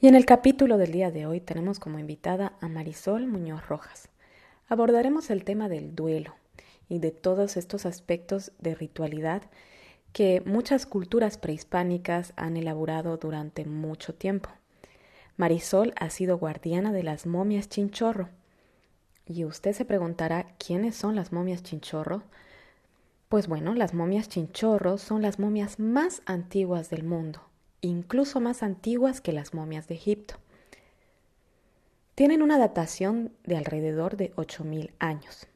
Y en el capítulo del día de hoy tenemos como invitada a Marisol Muñoz Rojas. Abordaremos el tema del duelo y de todos estos aspectos de ritualidad que muchas culturas prehispánicas han elaborado durante mucho tiempo. Marisol ha sido guardiana de las momias chinchorro. Y usted se preguntará, ¿quiénes son las momias chinchorro? Pues bueno, las momias chinchorro son las momias más antiguas del mundo incluso más antiguas que las momias de Egipto. Tienen una datación de alrededor de 8.000 años.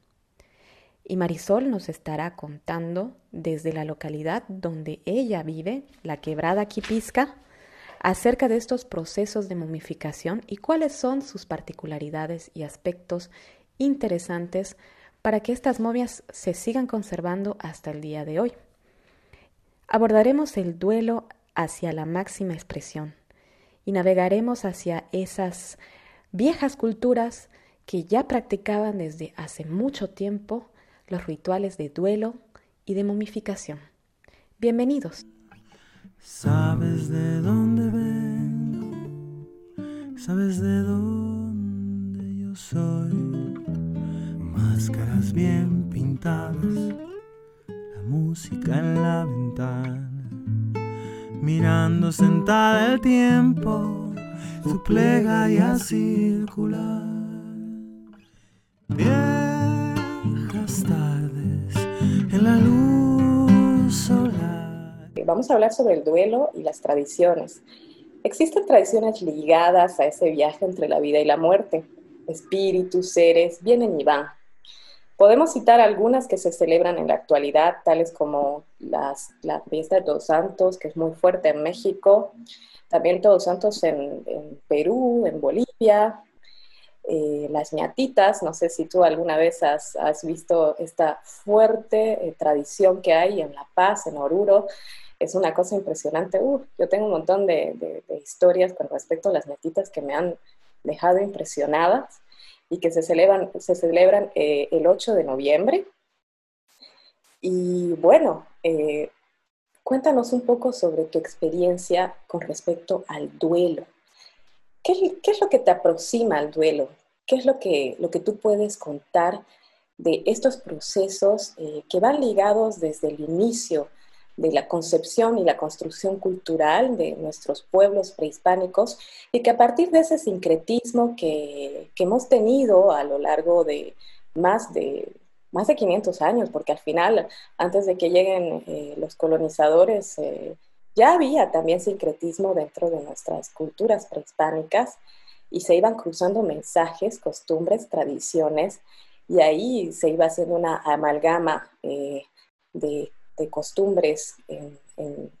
Y Marisol nos estará contando desde la localidad donde ella vive, la quebrada Quipisca, acerca de estos procesos de momificación y cuáles son sus particularidades y aspectos interesantes para que estas momias se sigan conservando hasta el día de hoy. Abordaremos el duelo hacia la máxima expresión y navegaremos hacia esas viejas culturas que ya practicaban desde hace mucho tiempo los rituales de duelo y de momificación. Bienvenidos. Sabes de dónde vengo, sabes de dónde yo soy. Máscaras bien pintadas, la música en la ventana mirando sentada el tiempo, su plegaria circular. Viejas tardes en la luz solar. Vamos a hablar sobre el duelo y las tradiciones. Existen tradiciones ligadas a ese viaje entre la vida y la muerte. Espíritus, seres, vienen y van. Podemos citar algunas que se celebran en la actualidad, tales como las, la fiesta de Todos Santos, que es muy fuerte en México, también Todos Santos en, Perú, en Bolivia, eh, las ñatitas, no sé si tú alguna vez has, visto esta fuerte eh, tradición que hay en La Paz, en Oruro, es una cosa impresionante. yo tengo un montón de, de historias con respecto a las ñatitas que me han dejado impresionadas y que se celebran, se celebran eh, el 8 de noviembre. Y bueno, eh, cuéntanos un poco sobre tu experiencia con respecto al duelo. ¿Qué, ¿Qué, es lo que te aproxima al duelo? ¿Qué es lo que, lo que tú puedes contar de estos procesos eh, que van ligados desde el inicio de la concepción y la construcción cultural de nuestros pueblos prehispánicos y que a partir de ese sincretismo que, hemos tenido a lo largo de más de más de 500 años, porque al final, antes de que lleguen eh, los colonizadores, eh, ya había también sincretismo dentro de nuestras culturas prehispánicas y se iban cruzando mensajes, costumbres, tradiciones, y ahí se iba haciendo una amalgama eh, de de costumbres en,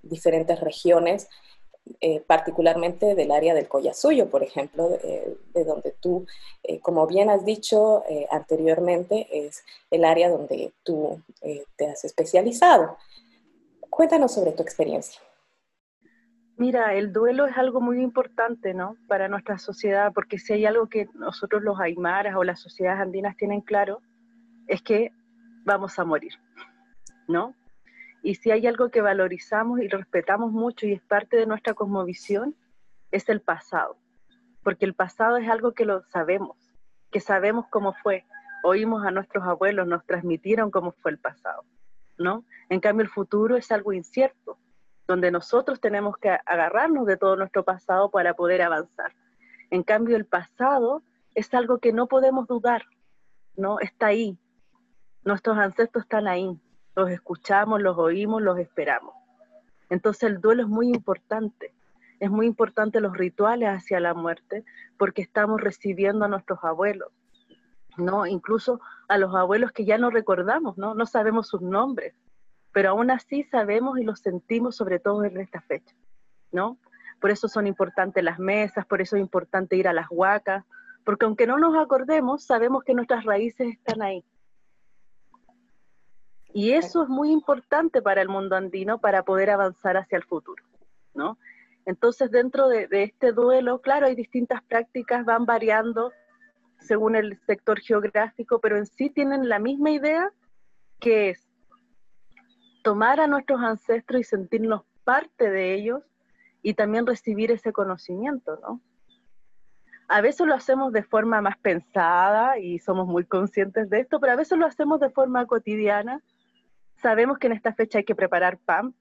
diferentes regiones, eh, particularmente del área del Collasuyo, por ejemplo, de, donde tú, eh, como bien has dicho eh, anteriormente, es el área donde tú te has especializado. Cuéntanos sobre tu experiencia. Mira, el duelo es algo muy importante, ¿no? Para nuestra sociedad, porque si hay algo que nosotros los aymaras o las sociedades andinas tienen claro, es que vamos a morir, ¿no? Y si hay algo que valorizamos y respetamos mucho y es parte de nuestra cosmovisión, es el pasado. Porque el pasado es algo que lo sabemos, que sabemos cómo fue. Oímos a nuestros abuelos, nos transmitieron cómo fue el pasado, ¿no? En cambio, el futuro es algo incierto, donde nosotros tenemos que agarrarnos de todo nuestro pasado para poder avanzar. En cambio, el pasado es algo que no podemos dudar, ¿no? Está ahí. Nuestros ancestros están ahí los escuchamos, los oímos, los esperamos. Entonces el duelo es muy importante. Es muy importante los rituales hacia la muerte porque estamos recibiendo a nuestros abuelos, ¿no? Incluso a los abuelos que ya no recordamos, ¿no? No sabemos sus nombres, pero aún así sabemos y los sentimos sobre todo en esta fecha, ¿no? Por eso son importantes las mesas, por eso es importante ir a las huacas, porque aunque no nos acordemos, sabemos que nuestras raíces están ahí. Y eso es muy importante para el mundo andino para poder avanzar hacia el futuro, ¿no? Entonces, dentro de, este duelo, claro, hay distintas prácticas, van variando según el sector geográfico, pero en sí tienen la misma idea, que es tomar a nuestros ancestros y sentirnos parte de ellos y también recibir ese conocimiento, ¿no? a veces lo hacemos de forma más pensada y somos muy conscientes de esto, pero a veces lo hacemos de forma cotidiana. Sabemos que en esta fecha hay que preparar pan,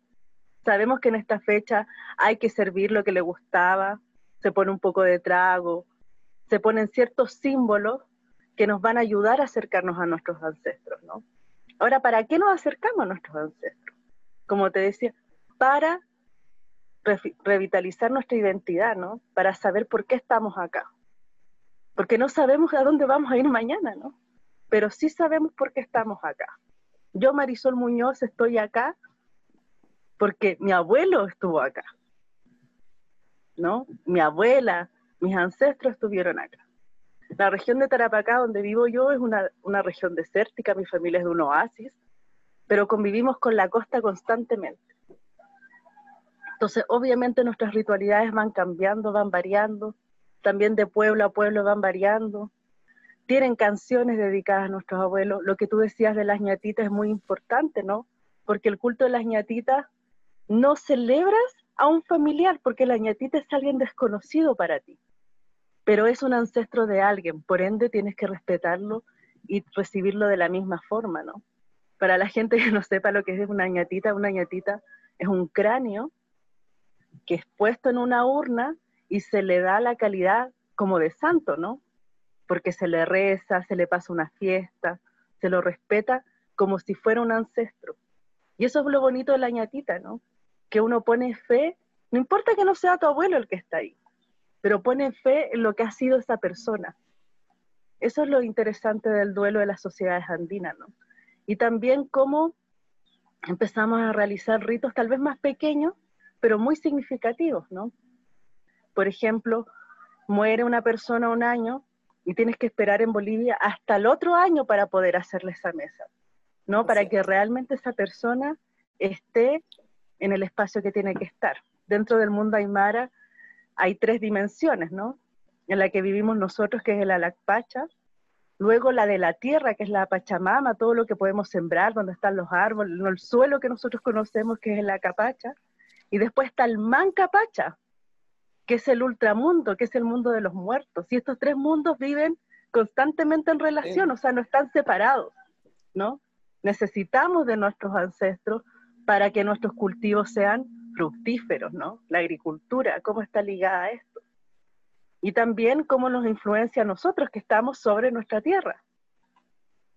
sabemos que en esta fecha hay que servir lo que le gustaba, se pone un poco de trago, se ponen ciertos símbolos que nos van a ayudar a acercarnos a nuestros ancestros, ¿no? Ahora, ¿para qué nos acercamos a nuestros ancestros? Como te decía, para revitalizar nuestra identidad, ¿no? Para saber por qué estamos acá. Porque no sabemos a dónde vamos a ir mañana, ¿no? Pero sí sabemos por qué estamos acá. Yo, Marisol Muñoz, estoy acá porque mi abuelo estuvo acá, ¿no? Mi abuela, mis ancestros estuvieron acá. La región de Tarapacá, donde vivo yo, es una, una región desértica, mi familia es de un oasis, pero convivimos con la costa constantemente. Entonces, obviamente nuestras ritualidades van cambiando, van variando, también de pueblo a pueblo van variando. Tienen canciones dedicadas a nuestros abuelos. Lo que tú decías de las ñatitas es muy importante, ¿no? Porque el culto de las ñatitas no celebras a un familiar, porque la ñatita es alguien desconocido para ti, pero es un ancestro de alguien, por ende tienes que respetarlo y recibirlo de la misma forma, ¿no? Para la gente que no sepa lo que es una ñatita, una ñatita es un cráneo que es puesto en una urna y se le da la calidad como de santo, ¿no? Porque se le reza, se le pasa una fiesta, se lo respeta como si fuera un ancestro. Y eso es lo bonito de la ñatita, ¿no? Que uno pone fe, no importa que no sea tu abuelo el que está ahí, pero pone fe en lo que ha sido esa persona. Eso es lo interesante del duelo de las sociedades andinas, ¿no? Y también cómo empezamos a realizar ritos tal vez más pequeños, pero muy significativos, ¿no? Por ejemplo, muere una persona un año y tienes que esperar en Bolivia hasta el otro año para poder hacerle esa mesa, ¿no? Para que realmente esa persona esté en el espacio que tiene que estar. Dentro del mundo aymara hay tres dimensiones, ¿no? En la que vivimos nosotros, que es el Alacpacha, luego la de la tierra, que es la Pachamama, todo lo que podemos sembrar, donde están los árboles, el suelo que nosotros conocemos, que es la Capacha, y después está el Mancapacha, que es el ultramundo, que es el mundo de los muertos. Y estos tres mundos viven constantemente en relación, o sea, no están separados, ¿no? Necesitamos de nuestros ancestros para que nuestros cultivos sean fructíferos, ¿no? La agricultura, cómo está ligada a esto. Y también cómo nos influencia a nosotros que estamos sobre nuestra tierra.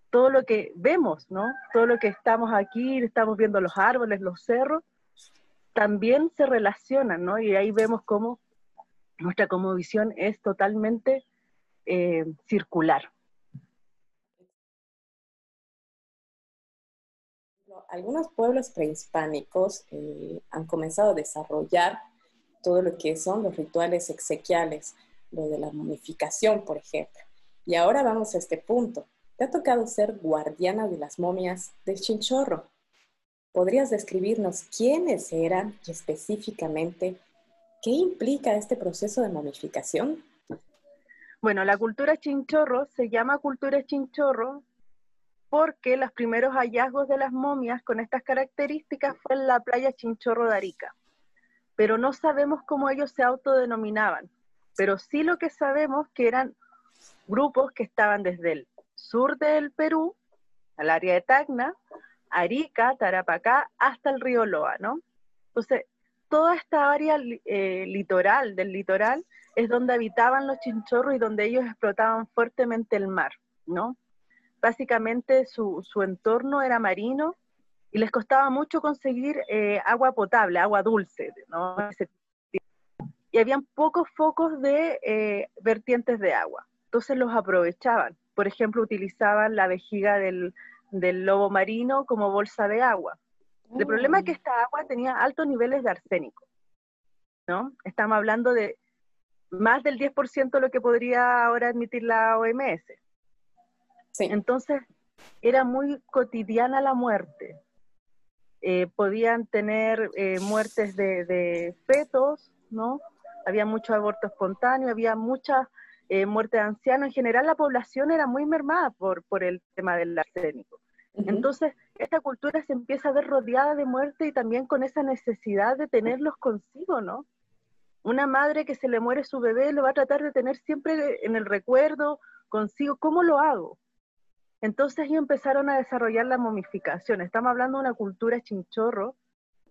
Todo lo que vemos, ¿no? Todo lo que estamos aquí, estamos viendo los árboles, los cerros, también se relacionan, ¿no? Y ahí vemos cómo nuestra visión es totalmente eh, circular. Algunos pueblos prehispánicos eh, han comenzado a desarrollar todo lo que son los rituales exequiales, lo de la momificación, por ejemplo. Y ahora vamos a este punto. Te ha tocado ser guardiana de las momias del chinchorro. ¿Podrías describirnos quiénes eran y específicamente qué implica este proceso de momificación? Bueno, la cultura chinchorro se llama cultura chinchorro porque los primeros hallazgos de las momias con estas características fue en la playa Chinchorro de Arica. Pero no sabemos cómo ellos se autodenominaban. Pero sí lo que sabemos que eran grupos que estaban desde el sur del Perú, al área de Tacna, Arica, Tarapacá, hasta el río Loa, ¿no? Entonces, toda esta área eh, litoral, del litoral, es donde habitaban los chinchorros y donde ellos explotaban fuertemente el mar, ¿no? Básicamente su, entorno era marino y les costaba mucho conseguir eh, agua potable, agua dulce, ¿no? Y habían pocos focos de eh, vertientes de agua, entonces los aprovechaban. Por ejemplo, utilizaban la vejiga del, del lobo marino como bolsa de agua. El problema es que esta agua tenía altos niveles de arsénico, ¿no? Estamos hablando de más del 10% de lo que podría ahora admitir la OMS. Sí. Entonces, era muy cotidiana la muerte. Eh, podían tener eh, muertes de, fetos, ¿no? Había mucho aborto espontáneo, había mucha eh, muerte de ancianos. En general, la población era muy mermada por, por el tema del arsénico. Entonces, esta cultura se empieza a ver rodeada de muerte y también con esa necesidad de tenerlos consigo, ¿no? una madre que se le muere su bebé lo va a tratar de tener siempre en el recuerdo, consigo, ¿cómo lo hago? Entonces ellos empezaron a desarrollar la momificación. Estamos hablando de una cultura chinchorro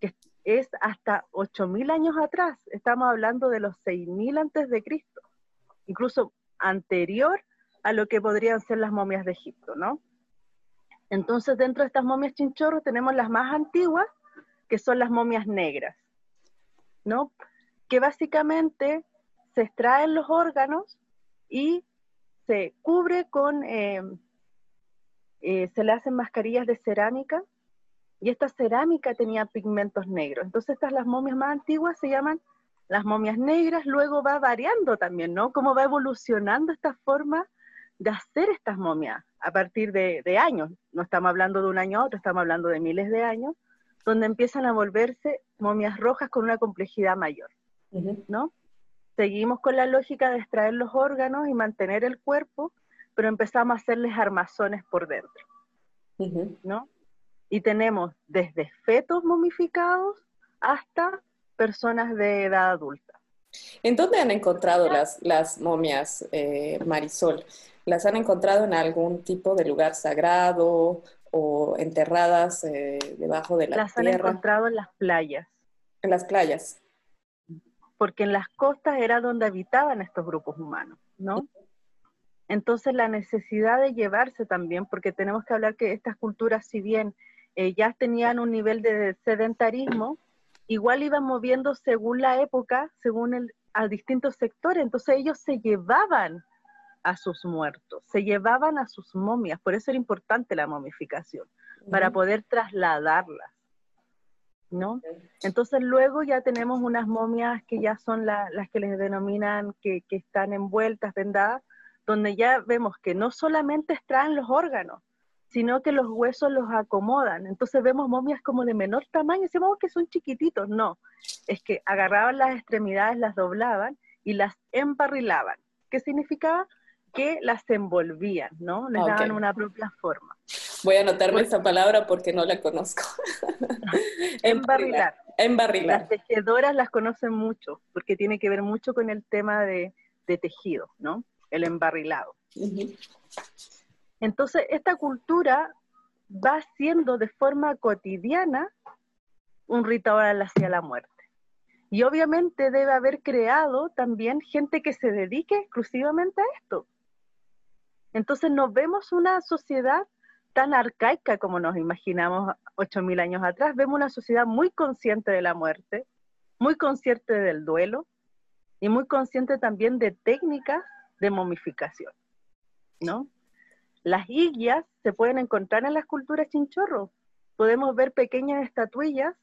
que es hasta 8.000 años atrás. Estamos hablando de los 6.000 antes de Cristo, incluso anterior a lo que podrían ser las momias de Egipto, ¿no? Entonces, dentro de estas momias chinchorros tenemos las más antiguas, que son las momias negras, ¿no? Que básicamente se extraen los órganos y se cubre con, eh, eh, se le hacen mascarillas de cerámica y esta cerámica tenía pigmentos negros. Entonces estas las momias más antiguas se llaman las momias negras, luego va variando también, ¿no? Cómo va evolucionando esta forma de hacer estas momias a partir de, de, años. No estamos hablando de un año a otro, estamos hablando de miles de años, donde empiezan a volverse momias rojas con una complejidad mayor, ¿no? Seguimos con la lógica de extraer los órganos y mantener el cuerpo, pero empezamos a hacerles armazones por dentro, ¿no? Y tenemos desde fetos momificados hasta personas de edad adulta. ¿En dónde han encontrado las, las momias, eh, Marisol? ¿Las han encontrado en algún tipo de lugar sagrado o enterradas eh, debajo de la las tierra? Las han encontrado en las playas. En las playas porque en las costas era donde habitaban estos grupos humanos, ¿no? Entonces la necesidad de llevarse también, porque tenemos que hablar que estas culturas, si bien eh, ya tenían un nivel de sedentarismo, igual iban moviendo según la época, según el, a distintos sectores, entonces ellos se llevaban a sus muertos, se llevaban a sus momias, por eso era importante la momificación, para poder trasladarlas. ¿no? Entonces luego ya tenemos unas momias que ya son las que les denominan que, que, están envueltas, vendadas, donde ya vemos que no solamente extraen los órganos, sino que los huesos los acomodan. Entonces vemos momias como de menor tamaño, y decimos que son chiquititos, no, es que agarraban las extremidades, las doblaban y las embarrilaban. ¿Qué significaba? Que las envolvían, ¿no? Les daban una propia forma. Voy a anotarme esa palabra porque no la conozco. Embarrilar. Embarrilar. Las tejedoras las conocen mucho porque tiene que ver mucho con el tema de, de tejido, ¿no? El embarrilado. Entonces, esta cultura va siendo de forma cotidiana un ritual hacia la muerte. Y obviamente debe haber creado también gente que se dedique exclusivamente a esto. Entonces nos vemos una sociedad tan arcaica como nos imaginamos 8.000 años atrás. Vemos una sociedad muy consciente de la muerte, muy consciente del duelo y muy consciente también de técnicas de momificación, ¿no? Las iguias se pueden encontrar en las culturas chinchorro. Podemos ver pequeñas estatuillas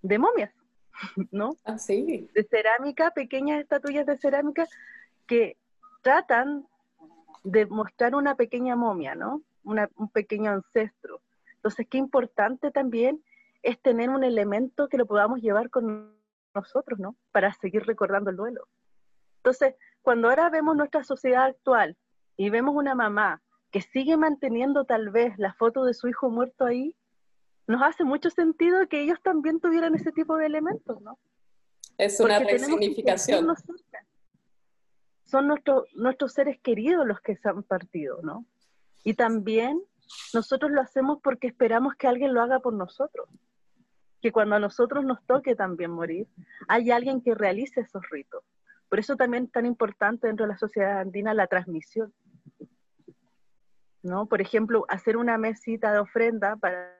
de momias, ¿no? Ah, sí. De cerámica, pequeñas estatuillas de cerámica que tratan de mostrar una pequeña momia, ¿no? un pequeño ancestro. Entonces, qué importante también es tener un elemento que lo podamos llevar con nosotros, ¿no? Para seguir recordando el duelo. Entonces, cuando ahora vemos nuestra sociedad actual y vemos una mamá que sigue manteniendo tal vez la foto de su hijo muerto ahí, nos hace mucho sentido que ellos también tuvieran ese tipo de elementos, ¿no? Es una resignificación. Son nuestros nuestros seres queridos los que se han partido, ¿no? Y también nosotros lo hacemos porque esperamos que alguien lo haga por nosotros. Que cuando a nosotros nos toque también morir, hay alguien que realice esos ritos. Por eso también es tan importante dentro de la sociedad andina la transmisión. ¿No? Por ejemplo, hacer una mesita de ofrenda para,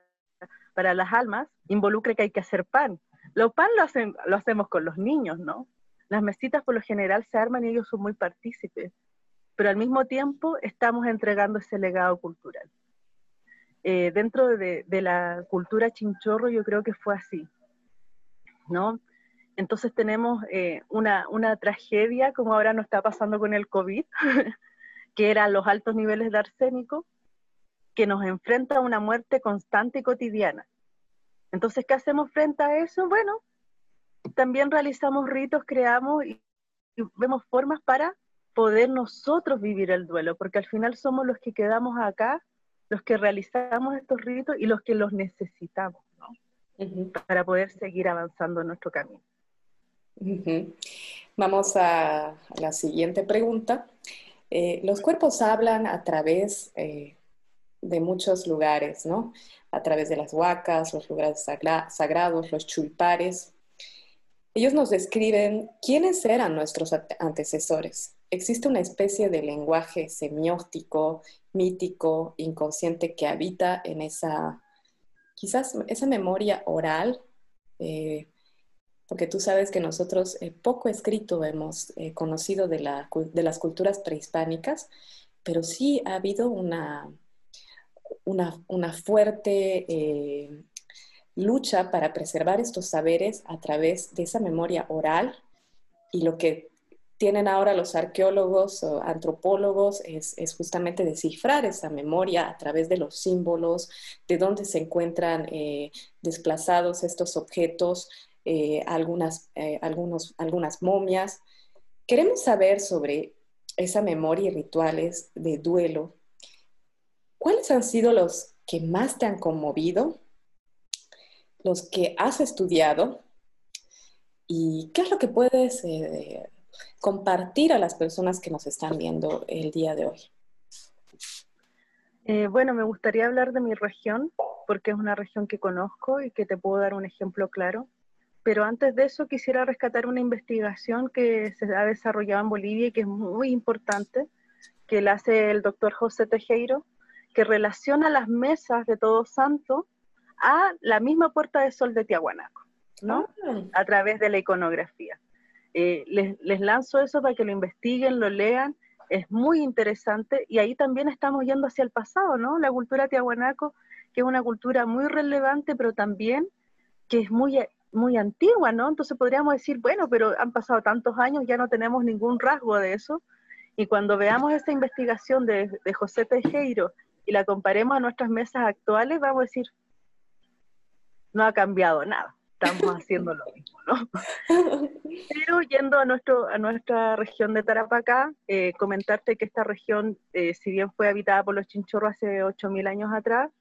para las almas involucra que hay que hacer pan. Los pan lo, hacen, lo hacemos con los niños, ¿no? Las mesitas por lo general se arman y ellos son muy partícipes pero al mismo tiempo estamos entregando ese legado cultural. Eh, dentro de, de, la cultura chinchorro yo creo que fue así, ¿no? Entonces tenemos eh, una, una, tragedia, como ahora nos está pasando con el COVID, que eran los altos niveles de arsénico, que nos enfrenta a una muerte constante y cotidiana. Entonces, ¿qué hacemos frente a eso? Bueno, también realizamos ritos, creamos y, y vemos formas para poder nosotros vivir el duelo, porque al final somos los que quedamos acá, los que realizamos estos ritos y los que los necesitamos, ¿no? Para poder seguir avanzando en nuestro camino. Vamos a la siguiente pregunta. Eh, los cuerpos hablan a través eh, de muchos lugares, ¿no? A través de las huacas, los lugares sagrados, los chulpares. Ellos nos describen quiénes eran nuestros antecesores. Existe una especie de lenguaje semiótico, mítico, inconsciente que habita en esa, quizás esa memoria oral, eh, porque tú sabes que nosotros eh, poco escrito hemos eh, conocido de, las culturas prehispánicas, pero sí ha habido una, una, fuerte lucha para preservar estos saberes a través de esa memoria oral y lo que tienen ahora los arqueólogos o antropólogos es, justamente descifrar esa memoria a través de los símbolos, de dónde se encuentran eh, desplazados estos objetos, eh, algunas, eh, algunos, algunas momias. Queremos saber sobre esa memoria y rituales de duelo. ¿Cuáles han sido los que más te han conmovido? Los que has estudiado. ¿Y qué es lo que puedes compartir a las personas que nos están viendo el día de hoy? Eh, bueno, me gustaría hablar de mi región, porque es una región que conozco y que te puedo dar un ejemplo claro. Pero antes de eso quisiera rescatar una investigación que se ha desarrollado en Bolivia y que es muy importante, que la hace el doctor José Tejero, que relaciona las mesas de Todos Santos a la misma Puerta de Sol de Tiahuanaco, ¿no? Ah. A través de la iconografía. Eh, les, lanzo eso para que lo investiguen, lo lean, es muy interesante y ahí también estamos yendo hacia el pasado, ¿no? La cultura tiahuanaco, que es una cultura muy relevante, pero también que es muy, muy antigua, ¿no? Entonces podríamos decir, bueno, pero han pasado tantos años, ya no tenemos ningún rasgo de eso. Y cuando veamos esta investigación de, de José Tejero y la comparemos a nuestras mesas actuales, vamos a decir, no ha cambiado nada estamos haciendo lo mismo, ¿no? Pero yendo a, nuestro, a nuestra región de Tarapacá, eh, comentarte que esta región, eh, si bien fue habitada por los chinchorros hace 8.000 años atrás,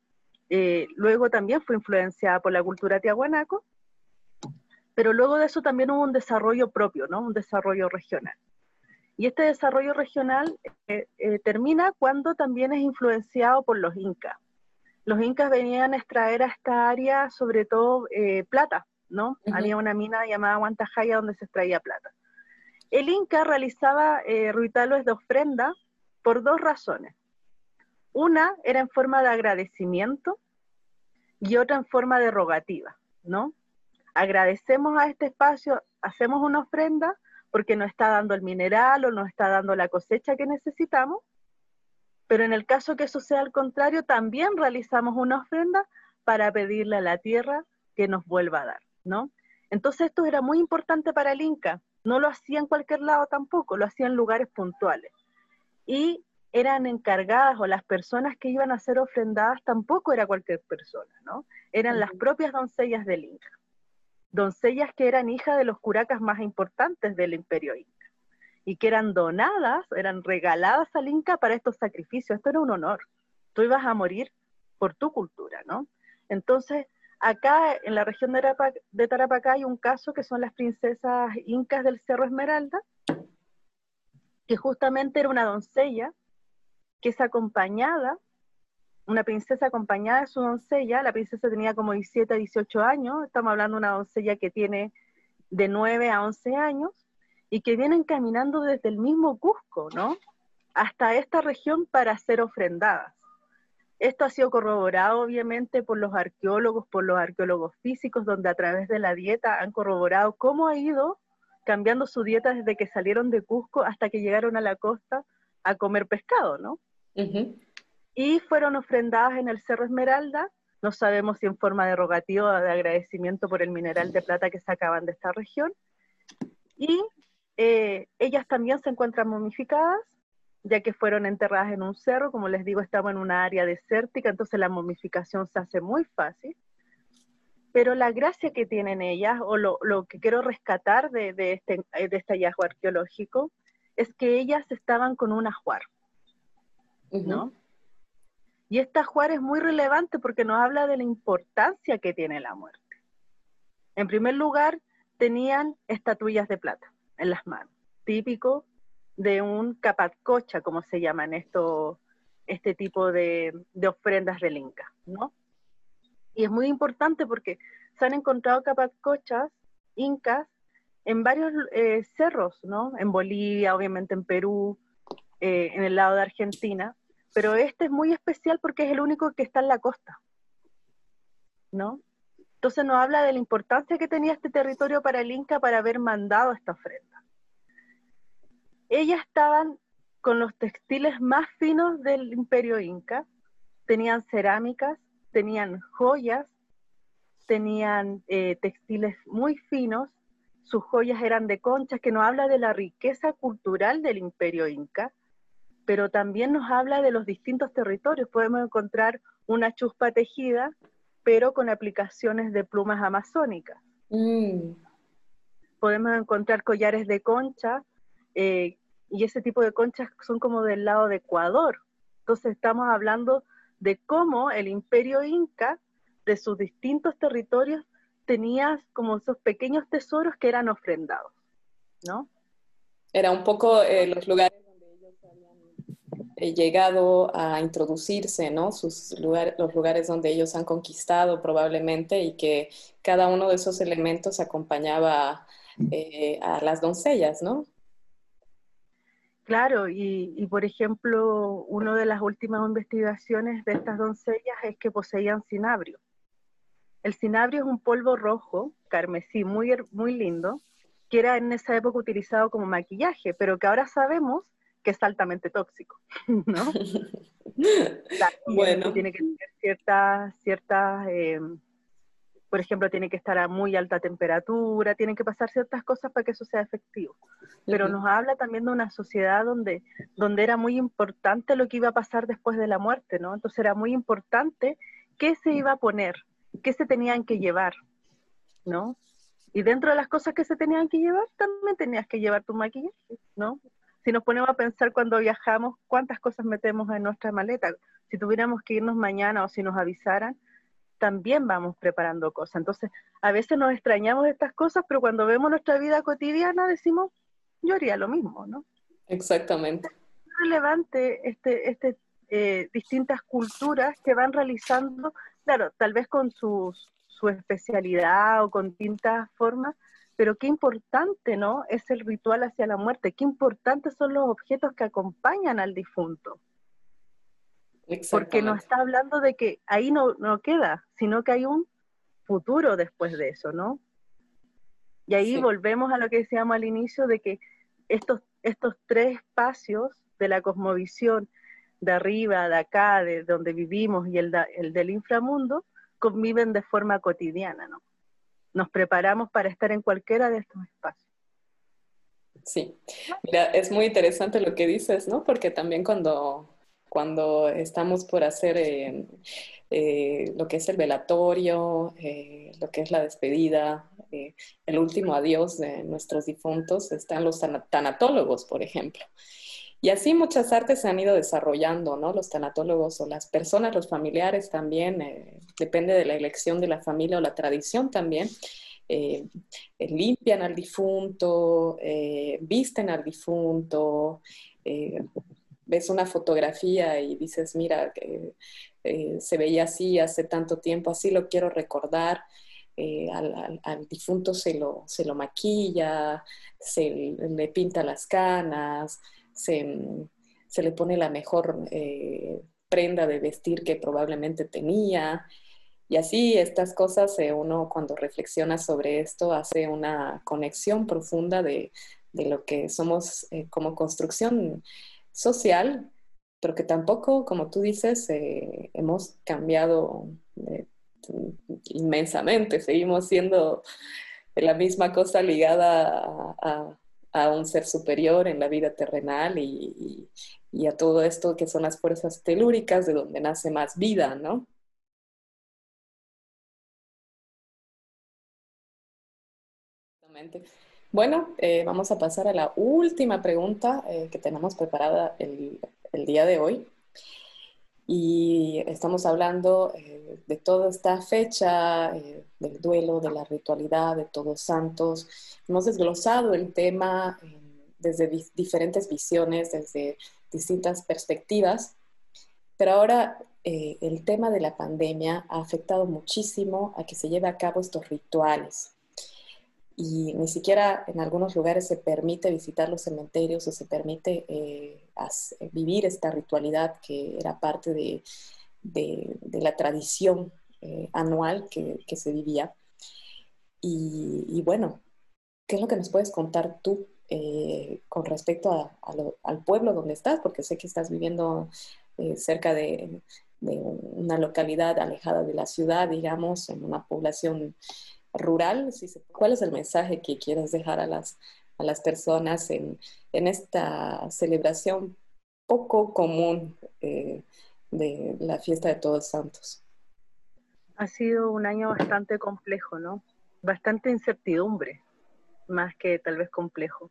eh, luego también fue influenciada por la cultura tiahuanaco, pero luego de eso también hubo un desarrollo propio, ¿no? Un desarrollo regional. Y este desarrollo regional termina cuando también es influenciado por los incas los incas venían a extraer a esta área sobre todo eh, plata, ¿no? Había una mina llamada Guantajaya donde se extraía plata. El inca realizaba eh, de ofrenda por dos razones. Una era en forma de agradecimiento y otra en forma de rogativa, ¿no? Agradecemos a este espacio, hacemos una ofrenda porque nos está dando el mineral o nos está dando la cosecha que necesitamos pero en el caso que eso sea al contrario, también realizamos una ofrenda para pedirle a la tierra que nos vuelva a dar, ¿no? Entonces esto era muy importante para el Inca. No lo hacía en cualquier lado tampoco, lo hacía en lugares puntuales. Y eran encargadas o las personas que iban a ser ofrendadas tampoco era cualquier persona, ¿no? Eran las propias doncellas del Inca. Doncellas que eran hijas de los curacas más importantes del imperio Inca y que eran donadas, eran regaladas al Inca para estos sacrificios. Esto era un honor. Tú ibas a morir por tu cultura, ¿no? Entonces, acá en la región de, Tarapacá hay un caso que son las princesas incas del Cerro Esmeralda, que justamente era una doncella que es acompañada, una princesa acompañada de su doncella, la princesa tenía como 17 a 18 años, estamos hablando de una doncella que tiene de 9 a 11 años, y que vienen caminando desde el mismo Cusco, ¿no? Hasta esta región para ser ofrendadas. Esto ha sido corroborado obviamente por los arqueólogos, por los arqueólogos físicos, donde a través de la dieta han corroborado cómo ha ido cambiando su dieta desde que salieron de Cusco hasta que llegaron a la costa a comer pescado, ¿no? Y fueron ofrendadas en el Cerro Esmeralda, no sabemos si en forma de rogativo o de agradecimiento por el mineral de plata que sacaban de esta región. Y eh, ellas también se encuentran momificadas, ya que fueron enterradas en un cerro, como les digo, estamos en una área desértica, entonces la momificación se hace muy fácil. Pero la gracia que tienen ellas, o lo, que quiero rescatar de, este, de este hallazgo arqueológico, es que ellas estaban con un ajuar, ¿no? Y este ajuar es muy relevante porque nos habla de la importancia que tiene la muerte. En primer lugar, tenían estatuillas de plata en las manos, típico de un capatcocha, como se llaman esto, este tipo de, ofrendas del Inca, ¿no? Y es muy importante porque se han encontrado capatcochas incas en varios eh, cerros, ¿no? En Bolivia, obviamente en Perú, eh, en el lado de Argentina, pero este es muy especial porque es el único que está en la costa, ¿no? Entonces nos habla de la importancia que tenía este territorio para el Inca para haber mandado esta ofrenda. Ellas estaban con los textiles más finos del imperio Inca, tenían cerámicas, tenían joyas, tenían eh, textiles muy finos, sus joyas eran de conchas, que nos habla de la riqueza cultural del imperio Inca, pero también nos habla de los distintos territorios. Podemos encontrar una chuspa tejida, pero con aplicaciones de plumas amazónicas. Mm. Podemos encontrar collares de concha, eh, y ese tipo de conchas son como del lado de Ecuador. Entonces estamos hablando de cómo el imperio inca, de sus distintos territorios, tenía como esos pequeños tesoros que eran ofrendados, ¿no? Era un poco eh, los lugares llegado a introducirse, ¿no? Sus lugares, los lugares donde ellos han conquistado probablemente y que cada uno de esos elementos acompañaba eh, a las doncellas, ¿no? Claro, y, por ejemplo, una de las últimas investigaciones de estas doncellas es que poseían cinabrio. El cinabrio es un polvo rojo, carmesí, muy, muy lindo, que era en esa época utilizado como maquillaje, pero que ahora sabemos que es altamente tóxico, ¿no? bueno. Tiene que tener ciertas, ciertas eh, por ejemplo, tiene que estar a muy alta temperatura, tienen que pasar ciertas cosas para que eso sea efectivo. Pero nos habla también de una sociedad donde, donde era muy importante lo que iba a pasar después de la muerte, ¿no? Entonces era muy importante qué se iba a poner, qué se tenían que llevar, ¿no? Y dentro de las cosas que se tenían que llevar, también tenías que llevar tu maquillaje, ¿no? Si nos ponemos a pensar cuando viajamos, cuántas cosas metemos en nuestra maleta. Si tuviéramos que irnos mañana o si nos avisaran, también vamos preparando cosas. Entonces, a veces nos extrañamos de estas cosas, pero cuando vemos nuestra vida cotidiana decimos, yo haría lo mismo, ¿no? Exactamente. Es relevante este, este, eh, distintas culturas que van realizando, claro, tal vez con su especialidad o con distintas formas, pero qué importante, ¿no? Es el ritual hacia la muerte, qué importantes son los objetos que acompañan al difunto. Porque no está hablando de que ahí no, no queda, sino que hay un futuro después de eso, ¿no? Y ahí volvemos a lo que decíamos al inicio de que estos, estos tres espacios de la cosmovisión, de arriba, de acá, de donde vivimos y el, el del inframundo, conviven de forma cotidiana, ¿no? Nos preparamos para estar en cualquiera de estos espacios. Sí, es muy interesante lo que dices, ¿no? Porque también cuando, cuando estamos por hacer eh, eh, lo que es el velatorio, eh, lo que es la despedida, el último adiós de nuestros difuntos, están los tanatólogos, por ejemplo. Y así muchas artes se han ido desarrollando, ¿no? Los tanatólogos o las personas, los familiares también, eh, depende de la elección de la familia o la tradición también, eh, eh, limpian al difunto, visten al difunto, ves una fotografía y dices, mira, se veía así hace tanto tiempo, así lo quiero recordar. Al, difunto se lo, se lo maquilla, se le pinta las canas, se, le pone la mejor eh, prenda de vestir que probablemente tenía. Y así estas cosas, eh, uno cuando reflexiona sobre esto hace una conexión profunda de, lo que somos eh, como construcción social, pero que tampoco, como tú dices, hemos cambiado inmensamente, seguimos siendo la misma cosa ligada a un ser superior en la vida terrenal y, a todo esto que son las fuerzas telúricas de donde nace más vida, ¿no? Bueno, eh, vamos a pasar a la última pregunta eh, que tenemos preparada el, día de hoy. Y estamos hablando eh, de toda esta fecha, eh, del duelo, de la ritualidad, de todos santos. Hemos desglosado el tema eh, desde diferentes visiones, desde distintas perspectivas, pero ahora el tema de la pandemia ha afectado muchísimo a que se lleve a cabo estos rituales y ni siquiera en algunos lugares se permite visitar los cementerios o se permite eh, vivir esta ritualidad que era parte de, la tradición eh, anual que, se vivía. Y, bueno, ¿qué es lo que nos puedes contar tú eh, con respecto al pueblo donde estás? Porque sé que estás viviendo cerca de, de una localidad alejada de la ciudad, digamos, en una población rural, ¿cuál es el mensaje que quieres dejar a las, a las personas en, en esta celebración poco común eh, de la fiesta de Todos Santos? Ha sido un año bastante complejo, ¿no? Bastante incertidumbre, más que tal vez complejo.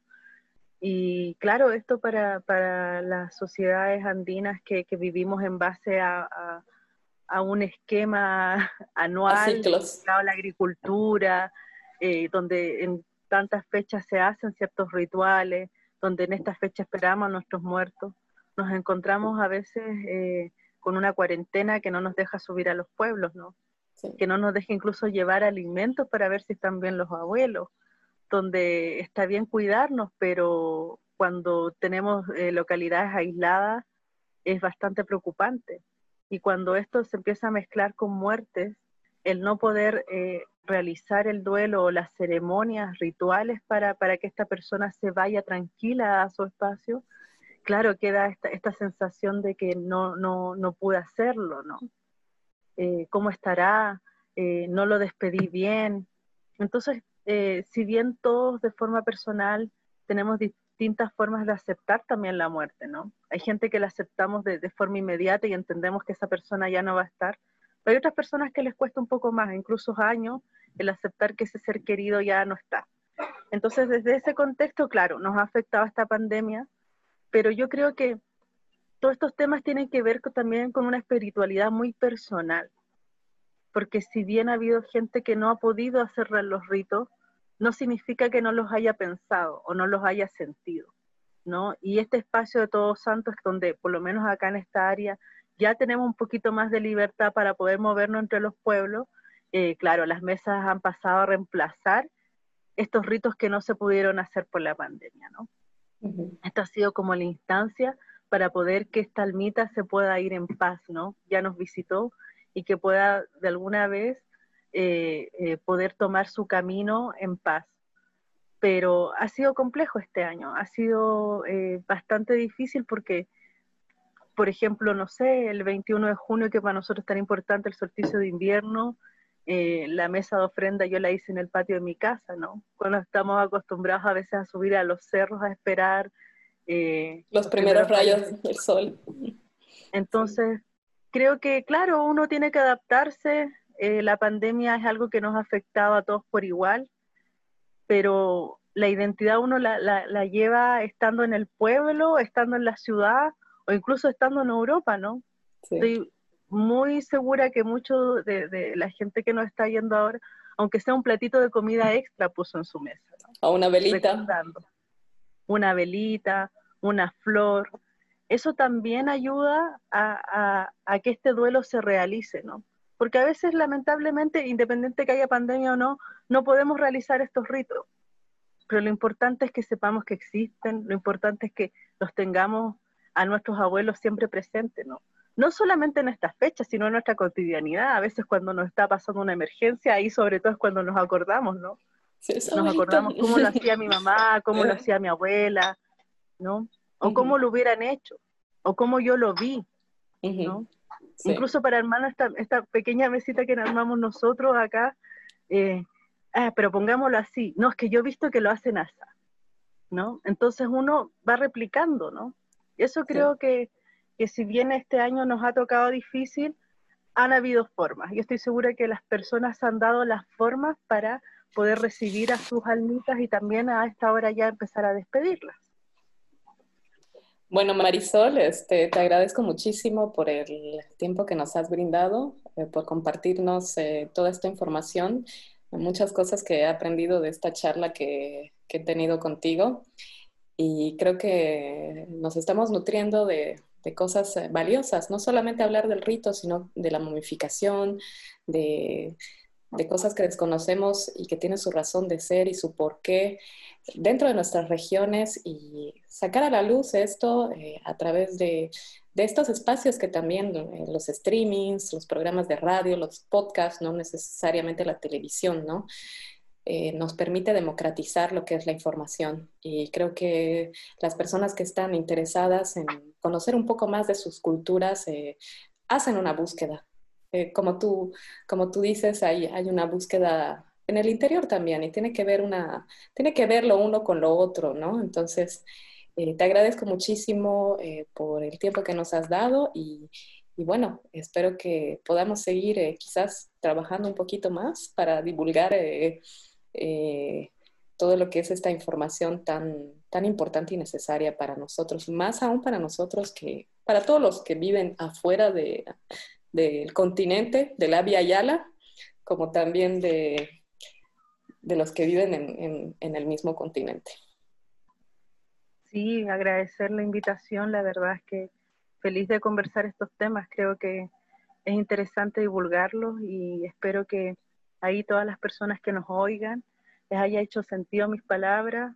Y claro, esto para, para las sociedades andinas que, que vivimos en base a a un esquema anual a la agricultura, eh, donde en tantas fechas se hacen ciertos rituales, donde en estas fechas esperamos a nuestros muertos. Nos encontramos a veces eh, con una cuarentena que no nos deja subir a los pueblos, ¿no? Que no nos deja incluso llevar alimentos para ver si están bien los abuelos, donde está bien cuidarnos, pero cuando tenemos eh, localidades aisladas es bastante preocupante. Y cuando esto se empieza a mezclar con muertes, el no poder eh, realizar el duelo o las ceremonias rituales para, para, que esta persona se vaya tranquila a su espacio, claro, queda esta, esta sensación de que no, no, no pude hacerlo, ¿no? Eh, ¿Cómo estará? Eh, no lo despedí bien. Entonces, si bien todos de forma personal tenemos distintas formas de aceptar también la muerte, ¿no? Hay gente que la aceptamos de, forma inmediata y entendemos que esa persona ya no va a estar. Pero hay otras personas que les cuesta un poco más, incluso años, el aceptar que ese ser querido ya no está. Entonces, desde ese contexto, claro, nos ha afectado esta pandemia, pero yo creo que todos estos temas tienen que ver también con una espiritualidad muy personal, porque si bien ha habido gente que no ha podido hacer los ritos, no significa que no los haya pensado o no los haya sentido, ¿no? Y este espacio de Todos Santos, donde por lo menos acá en esta área ya tenemos un poquito más de libertad para poder movernos entre los pueblos, eh, claro, las mesas han pasado a reemplazar estos ritos que no se pudieron hacer por la pandemia, ¿no? Esto ha sido como la instancia para poder que esta almita se pueda ir en paz, ¿no? Ya nos visitó y que pueda de alguna vez eh, eh, poder tomar su camino en paz. Pero ha sido complejo este año, ha sido eh, bastante difícil porque, por ejemplo, no sé, el 21 de junio, que para nosotros es tan importante el solsticio de invierno, la mesa de ofrenda yo la hice en el patio de mi casa, ¿no? Cuando estamos acostumbrados a veces a subir a los cerros a esperar. los, primeros, rayos del sol. Entonces, creo que, claro, uno tiene que adaptarse, eh, la pandemia es algo que nos ha afectado a todos por igual, pero la identidad uno la, lleva estando en el pueblo, estando en la ciudad o incluso estando en Europa, ¿no? Estoy muy segura que mucho de, la gente que nos está yendo ahora, aunque sea un platito de comida extra, puso en su mesa. A una velita. Una velita, una flor. Eso también ayuda a, a que este duelo se realice, ¿no? porque a veces lamentablemente, independiente que haya pandemia o no, no podemos realizar estos ritos. Pero lo importante es que sepamos que existen, lo importante es que los tengamos a nuestros abuelos siempre presentes, ¿no? No solamente en estas fechas, sino en nuestra cotidianidad. A veces cuando nos está pasando una emergencia, ahí sobre todo es cuando nos acordamos, ¿no? nos acordamos cómo lo hacía mi mamá, cómo lo hacía mi abuela, ¿no? O cómo lo hubieran hecho, o cómo yo lo vi, ¿no? Incluso para armar esta, esta, pequeña mesita que armamos nosotros acá, eh, ah, pero pongámoslo así, no, es que yo he visto que lo hacen así, ¿no? Entonces uno va replicando, ¿no? Eso creo que, que si bien este año nos ha tocado difícil, han habido formas. Yo estoy segura que las personas han dado las formas para poder recibir a sus almitas y también a esta hora ya empezar a despedirlas. Bueno, Marisol, este, te agradezco muchísimo por el tiempo que nos has brindado, eh, por compartirnos eh, toda esta información, muchas cosas que he aprendido de esta charla que, que, he tenido contigo y creo que nos estamos nutriendo de, de cosas eh, valiosas, no solamente hablar del rito, sino de la momificación, de, de cosas que desconocemos y que tienen su razón de ser y su porqué dentro de nuestras regiones y sacar a la luz esto eh, a través de, de, estos espacios que también eh, los streamings, los programas de radio, los podcasts, no necesariamente la televisión, ¿no? Eh, nos permite democratizar lo que es la información. Y creo que las personas que están interesadas en conocer un poco más de sus culturas hacen una búsqueda. como, tú, como tú dices, hay, hay una búsqueda en el interior también y tiene que ver una, tiene que ver lo uno con lo otro, ¿no? Entonces, eh, te agradezco muchísimo eh, por el tiempo que nos has dado y, y bueno, espero que podamos seguir eh, quizás trabajando un poquito más para divulgar todo lo que es esta información tan, tan importante y necesaria para nosotros, más aún para nosotros que, para todos los que viven afuera de, del continente, de la Via Yala, como también de, de los que viven en, en, el mismo continente. Sí, agradecer la invitación, la verdad es que feliz de conversar estos temas, creo que es interesante divulgarlos y espero que ahí todas las personas que nos oigan les haya hecho sentido mis palabras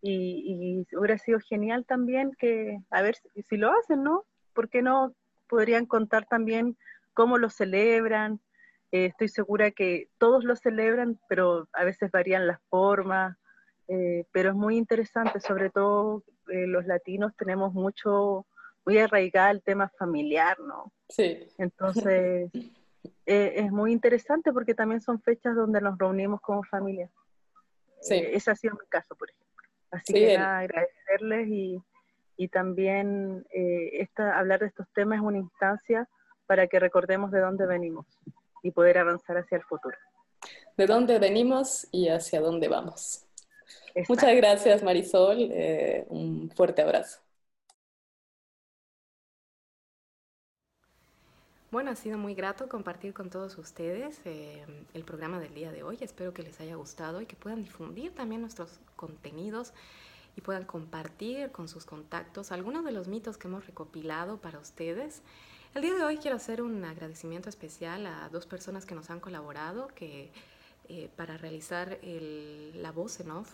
y, y hubiera sido genial también que, a ver si, si lo hacen, ¿no? ¿Por qué no podrían contar también cómo lo celebran, eh, estoy segura que todos lo celebran, pero a veces varían las formas, eh, pero es muy interesante, sobre todo eh, los latinos tenemos mucho, muy arraigado el tema familiar, ¿no? Sí. Entonces, es muy interesante porque también son fechas donde nos reunimos como familia. Sí. ese ha sido mi caso, por ejemplo. Así que nada, agradecerles y, y también esta, hablar de estos temas es una instancia para que recordemos de dónde venimos y poder avanzar hacia el futuro. De dónde venimos y hacia dónde vamos. Muchas gracias Marisol, eh, un fuerte abrazo. Bueno, ha sido muy grato compartir con todos ustedes eh, el programa del día de hoy. Espero que les haya gustado y que puedan difundir también nuestros contenidos y puedan compartir con sus contactos algunos de los mitos que hemos recopilado para ustedes. El día de hoy quiero hacer un agradecimiento especial a dos personas que nos han colaborado que, eh, para realizar la voz en off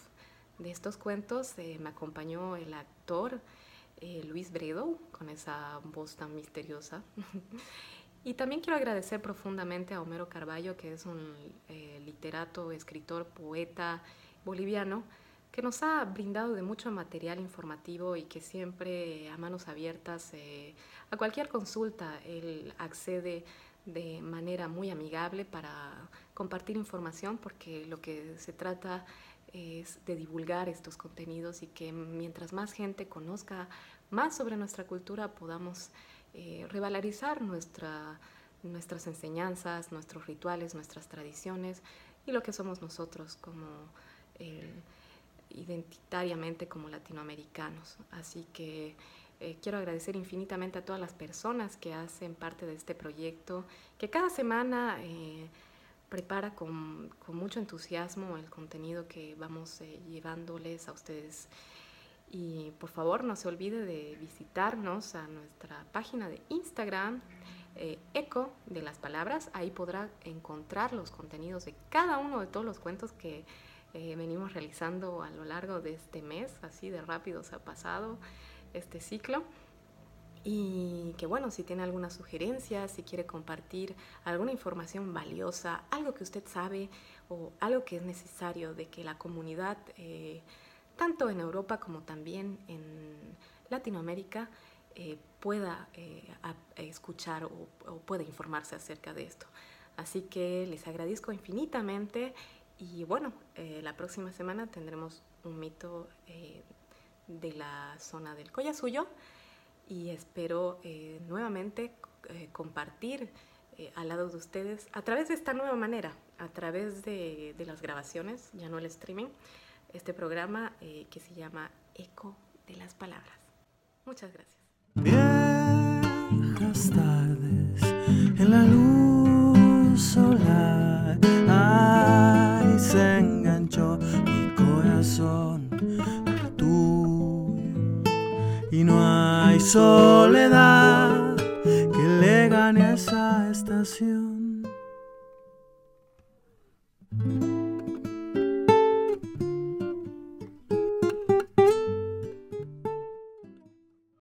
de estos cuentos. Eh, me acompañó el actor Luis Bredo con esa voz tan misteriosa. y también quiero agradecer profundamente a Homero Carballo, que es un literato, escritor, poeta boliviano que nos ha brindado de mucho material informativo y que siempre a manos abiertas eh, a cualquier consulta él accede de manera muy amigable para compartir información porque lo que se trata es de divulgar estos contenidos y que mientras más gente conozca más sobre nuestra cultura podamos eh, revalorizar nuestra, nuestras enseñanzas, nuestros rituales, nuestras tradiciones y lo que somos nosotros como el identitariamente como latinoamericanos. Así que eh, quiero agradecer infinitamente a todas las personas que hacen parte de este proyecto, que cada semana eh, prepara con, mucho entusiasmo el contenido que vamos eh, llevándoles a ustedes. Y por favor no se olvide de visitarnos a nuestra página de Instagram, Eco de las Palabras. Ahí podrá encontrar los contenidos de cada uno de todos los cuentos que eh, venimos realizando a lo largo de este mes, así de rápido se ha pasado este ciclo. Y que bueno, si tiene alguna sugerencia, si quiere compartir alguna información valiosa, algo que usted sabe o algo que es necesario de que la comunidad, eh, tanto en Europa como también en Latinoamérica, eh, pueda escuchar o, pueda informarse acerca de esto. Así que les agradezco infinitamente y bueno, eh, la próxima semana tendremos un mito eh, de la zona del Collasuyo y espero eh, nuevamente compartir al lado de ustedes a través de esta nueva manera, a través de, de las grabaciones, ya no el streaming, este programa que se llama Eco de las Palabras. Muchas gracias. Viejas tardes en la luz solar. Ay, se enganchó mi corazón al tuyo. Y no hay soledad que le gane a esa estación.